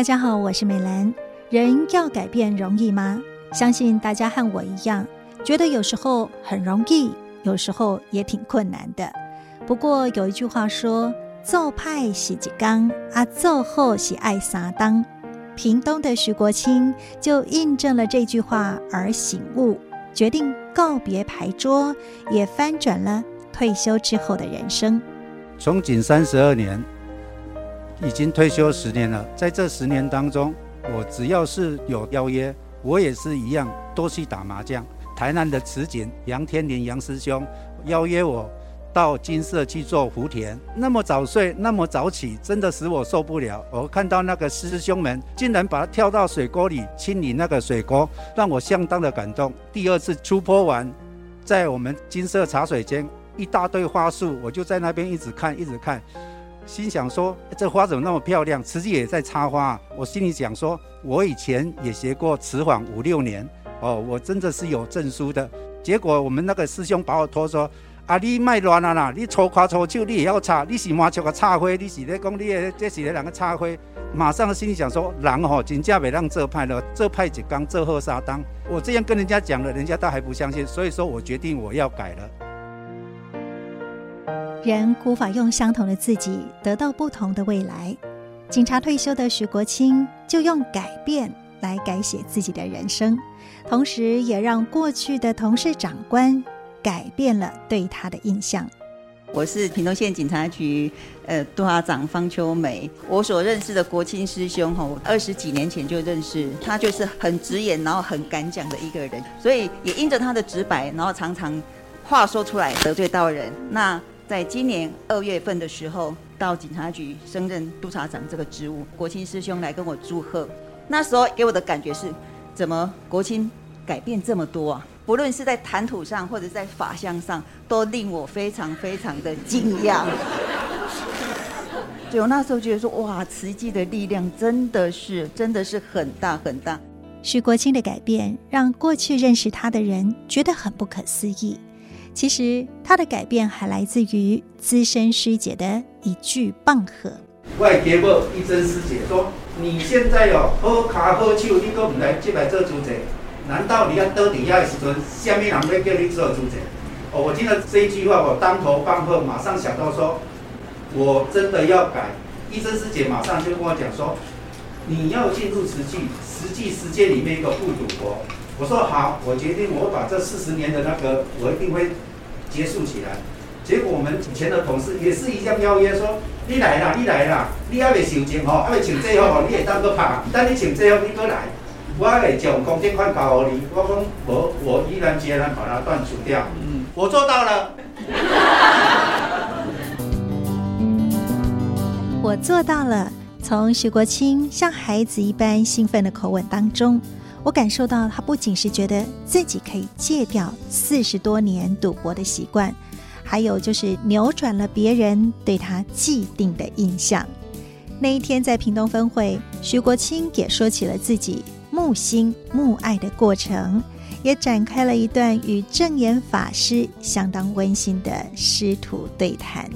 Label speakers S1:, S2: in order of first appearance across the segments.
S1: 大家好，我是美兰。人要改变容易吗？相信大家和我一样，觉得有时候很容易，有时候也挺困难的。不过有一句话说：“做歹是一工，啊做后喜爱撒当。”屏东的徐国清就印证了这句话而醒悟，决定告别牌桌，也翻转了退休之后的人生。
S2: 从警三十二年。已经退休十年了，在这十年当中，我只要是有邀约，我也是一样多去打麻将。台南的慈警杨天林杨师兄邀约我到金色去做福田，那么早睡，那么早起，真的使我受不了。我看到那个师兄们竟然把他跳到水沟里清理那个水沟，让我相当的感动。第二次出坡完，在我们金色茶水间，一大堆花束，我就在那边一直看，一直看。心想说，这花怎么那么漂亮？慈济也在插花。我心里想说，我以前也学过瓷坊五六年，哦，我真的是有证书的。结果我们那个师兄把我拖说，啊，你卖乱了啦，你粗夸粗就，你也要插，你是麻雀个插灰，你是咧讲你的，这是咧两个插灰。马上心里想说，人吼真正袂让这派了，这派一刚，这后沙当。我这样跟人家讲了，人家倒还不相信，所以说我决定我要改了。
S1: 人无法用相同的自己得到不同的未来。警察退休的徐国清就用改变来改写自己的人生，同时也让过去的同事长官改变了对他的印象。
S3: 我是屏东县警察局呃督察长方秋梅。我所认识的国清师兄哈，二十几年前就认识他，就是很直言，然后很敢讲的一个人。所以也因着他的直白，然后常常话说出来得罪到人。那在今年二月份的时候，到警察局升任督察长这个职务，国清师兄来跟我祝贺。那时候给我的感觉是，怎么国清改变这么多啊？不论是在谈吐上，或者在法相上，都令我非常非常的惊讶。就我那时候觉得说，哇，慈济的力量真的是真的是很大很大。
S1: 徐国清的改变，让过去认识他的人觉得很不可思议。其实他的改变还来自于资深师姐的一句棒喝。
S2: 我的家母一真师姐说：“你现在有好卡好手，你都不来进来做主持，难道你要到底下的时阵，下面人会叫你做主持？”哦，我听到这一句话，我当头棒喝，马上想到说，我真的要改。一真师姐马上就跟我讲说：“你要进入实际实际世界里面一个不赌博。”我说好，我决定，我把这四十年的那个，我一定会结束起来。结果我们以前的同事也是一样邀约说，你来啦，你来啦，你还没收钱哦，还没请这号，你也当个拍，但你请这号你过来，我还会将公电款交给你。我说我我毅然决然把它断除掉。嗯，我做到了。
S1: 我做到了。从徐国清像孩子一般兴奋的口吻当中。我感受到他不仅是觉得自己可以戒掉四十多年赌博的习惯，还有就是扭转了别人对他既定的印象。那一天在屏东分会，徐国清也说起了自己慕心慕爱的过程，也展开了一段与正言法师相当温馨的师徒对谈。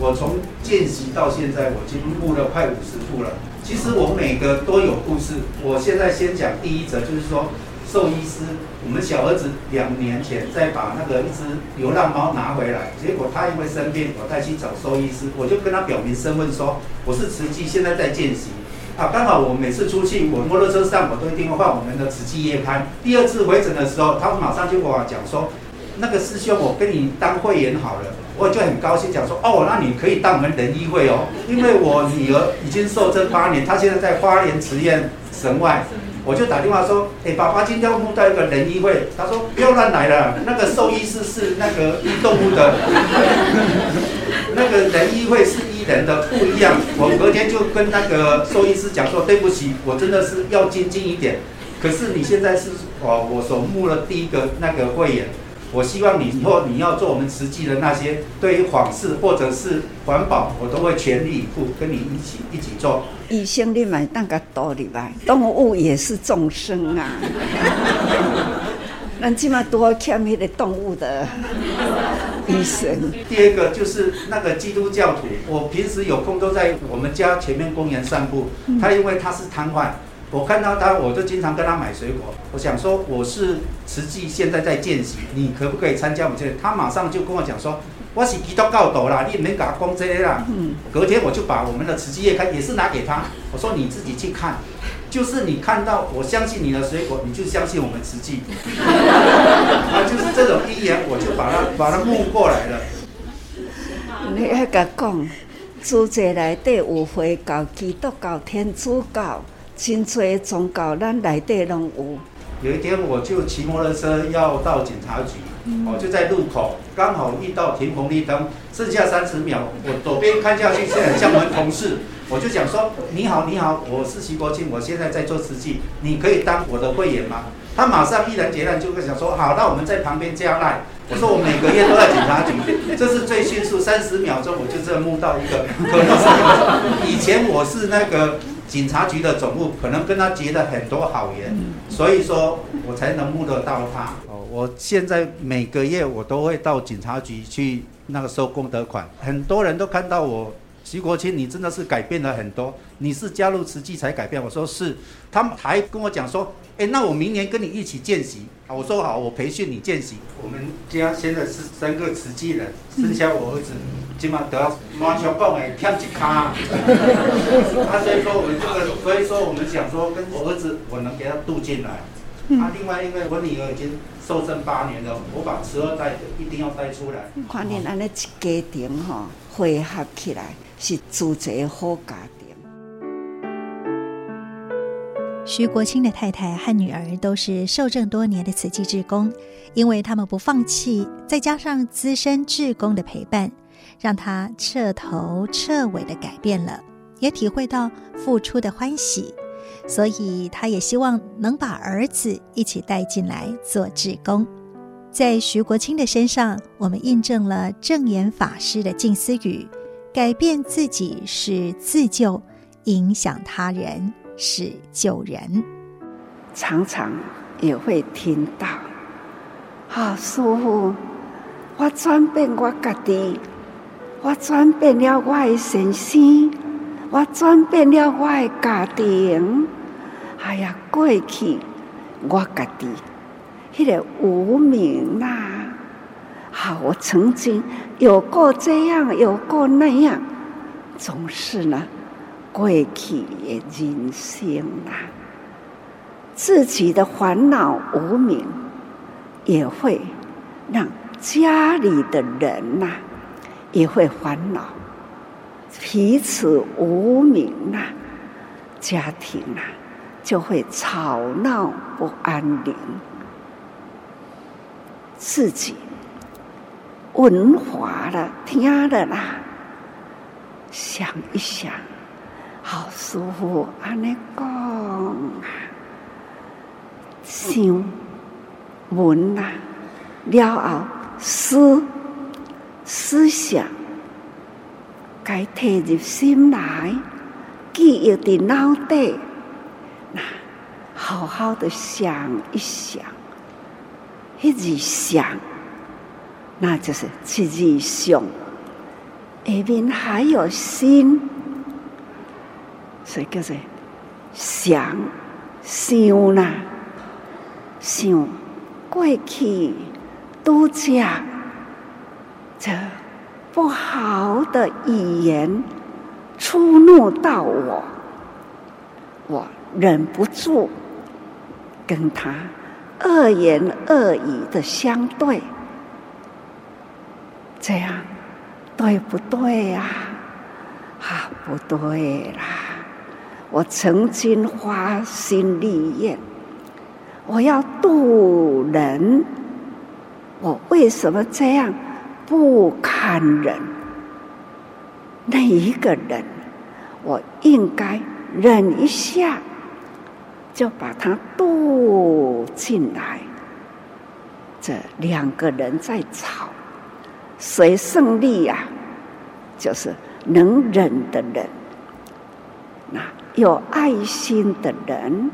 S2: 我从见习到现在，我已经录了快五十步了。其实我每个都有故事。我现在先讲第一则，就是说兽医师，我们小儿子两年前再把那个一只流浪猫拿回来，结果他因为生病，我带去找兽医师，我就跟他表明身份说我是慈济，现在在见习。啊，刚好我每次出去，我摩托车上我都一定会换我们的慈济夜刊。第二次回诊的时候，他马上就跟我讲说，那个师兄，我跟你当会员好了。我就很高兴，讲说哦，那你可以当我们仁医会哦，因为我女儿已经受证八年，她现在在花莲慈院神外，我就打电话说，哎，爸爸今天募到一个仁医会，他说不要乱来了，那个兽医师是那个医动物的，那个仁医会是医人的，不一样。我隔天就跟那个兽医师讲说，对不起，我真的是要精进一点，可是你现在是哦，我所募了第一个那个会员。我希望你以后你要做我们慈济的那些，对于访视或者是环保，我都会全力以赴跟你一起一起做。
S4: 医生你买那个道理吧，动物也是众生啊。咱起码多欠那个动物的医生。
S2: 第二个就是那个基督教徒，我平时有空都在我们家前面公园散步。他因为他是瘫痪，我看到他，我就经常跟他买水果。我想说我是慈济现在在见习，你可不可以参加我们这？他马上就跟我讲说，我是基督教徒啦，你免给他讲这些啦。隔天我就把我们的慈济月刊也是拿给他，我说你自己去看。就是你看到，我相信你的水果，你就相信我们慈济。啊，就是这种一言，我就把他把他募过来了。
S4: 你还甲讲，组织内底有回教、基督教、天主教，真侪宗教，咱内底拢有。
S2: 有一天，我就骑摩托车要到警察局，我就在路口刚好遇到停红绿灯，剩下三十秒，我左边看下去，是很像我们同事。我就想说，你好，你好，我是徐国庆，我现在在做慈济，你可以当我的会员吗？他马上毅然决然就会想说，好，那我们在旁边加赖。我说我每个月都在警察局，这是最迅速，三十秒钟我就这募到一个。可能是以前我是那个警察局的总部，可能跟他结了很多好缘，所以说我才能募得到他。哦，我现在每个月我都会到警察局去那个收功德款，很多人都看到我。徐国清，你真的是改变了很多。你是加入慈济才改变？我说是。他们还跟我讲说，哎，那我明年跟你一起见习。我说好，我培训你见习。我们家现在是三个慈济人，剩下我儿子，今晚都要马上讲哎，添一卡。他 所以说我们这个，所以说我们想说，跟我儿子，我能给他渡进来。啊，另外因为我女儿已经受证八年了，我把慈二代一定要带出来。
S4: 看你安尼一家庭哈，汇合起来。是组织好家庭。
S1: 徐国清的太太和女儿都是受证多年的慈济志工，因为他们不放弃，再加上资深志工的陪伴，让他彻头彻尾的改变了，也体会到付出的欢喜，所以他也希望能把儿子一起带进来做志工。在徐国清的身上，我们印证了证言法师的静思语。改变自己是自救，影响他人是救人。
S4: 常常也会听到，啊，师父，我转变我家己，我转变了我的身心，我转变了我的家庭。哎呀，过去我家己，迄个无名呐。好，我曾经有过这样，有过那样，总是呢，过去也人生啊，自己的烦恼无明，也会让家里的人呐、也会烦恼，彼此无明呐、家庭啊，就会吵闹不安宁，自己。文化了，听的啦，想一想，好舒服。安尼讲啊，想文啊，了后思思想，该提入心来，记忆的脑袋，那好好的想一想，一直想。那就是自己想，下面还有心，所以叫做想想呐，想过去都讲这不好的语言触怒到我，我忍不住跟他恶言恶语的相对。这样对不对呀？啊，不对啦！我曾经发心立愿，我要渡人，我为什么这样不堪忍？那一个人，我应该忍一下，就把他渡进来。这两个人在吵。谁胜利呀？就是能忍的人，那有爱心的人。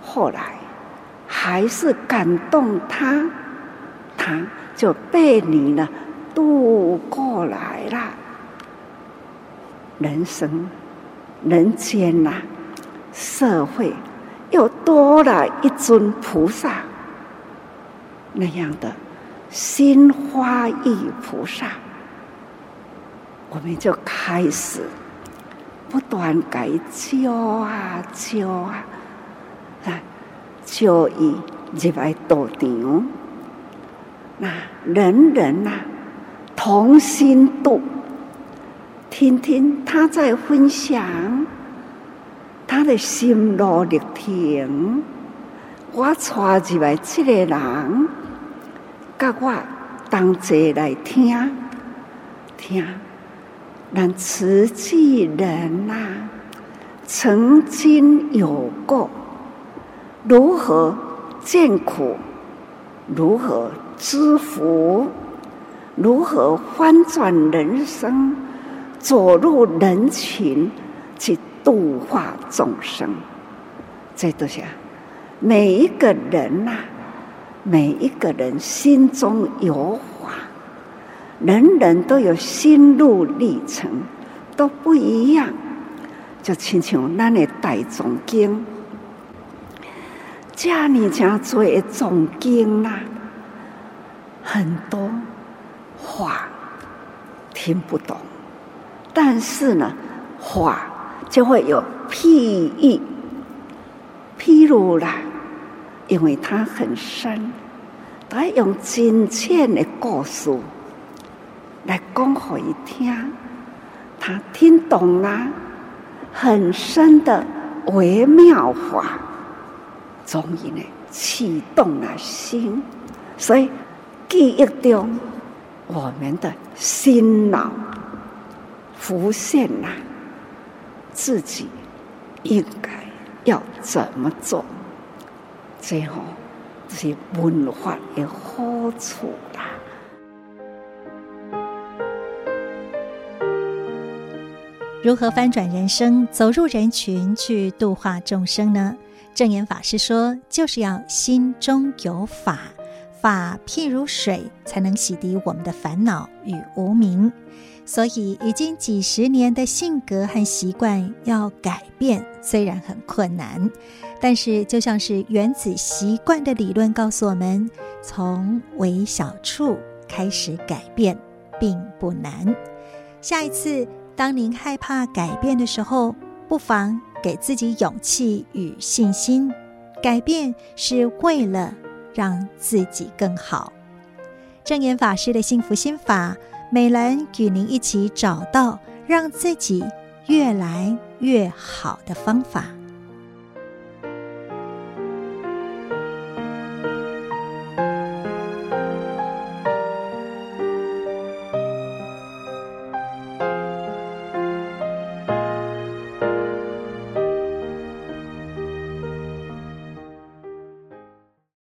S4: 后来还是感动他，他就被你呢渡过来了。人生、人间呐、社会又多了一尊菩萨，那样的心花意菩萨，我们就开始不断改教啊教啊，啊教伊入来道场，那人人呐、啊，同心度。听听他在分享他的心路历程，我带入来这个人，甲我同齐来听听，咱慈济人呐、啊，曾经有过如何见苦，如何知福，如何翻转人生。走入人群去度化众生，这都是每一个人呐、啊，每一个人心中有法，人人都有心路历程，都不一样。就亲像咱的大众经，这里讲做一种经呐，很多话听不懂。但是呢，话就会有譬喻，譬如啦，因为它很深，他用真切的故事来讲给伊听，他听懂了很深的微妙法，终于呢启动了心，所以记忆中我们的心脑。浮现了，自己应该要怎么做？最后是文化的好处啦。
S1: 如何翻转人生，走入人群去度化众生呢？正言法师说，就是要心中有法，法譬如水，才能洗涤我们的烦恼与无明。所以，已经几十年的性格和习惯要改变，虽然很困难，但是就像是原子习惯的理论告诉我们，从微小处开始改变并不难。下一次，当您害怕改变的时候，不妨给自己勇气与信心。改变是为了让自己更好。正言法师的幸福心法。美兰与您一起找到让自己越来越好的方法。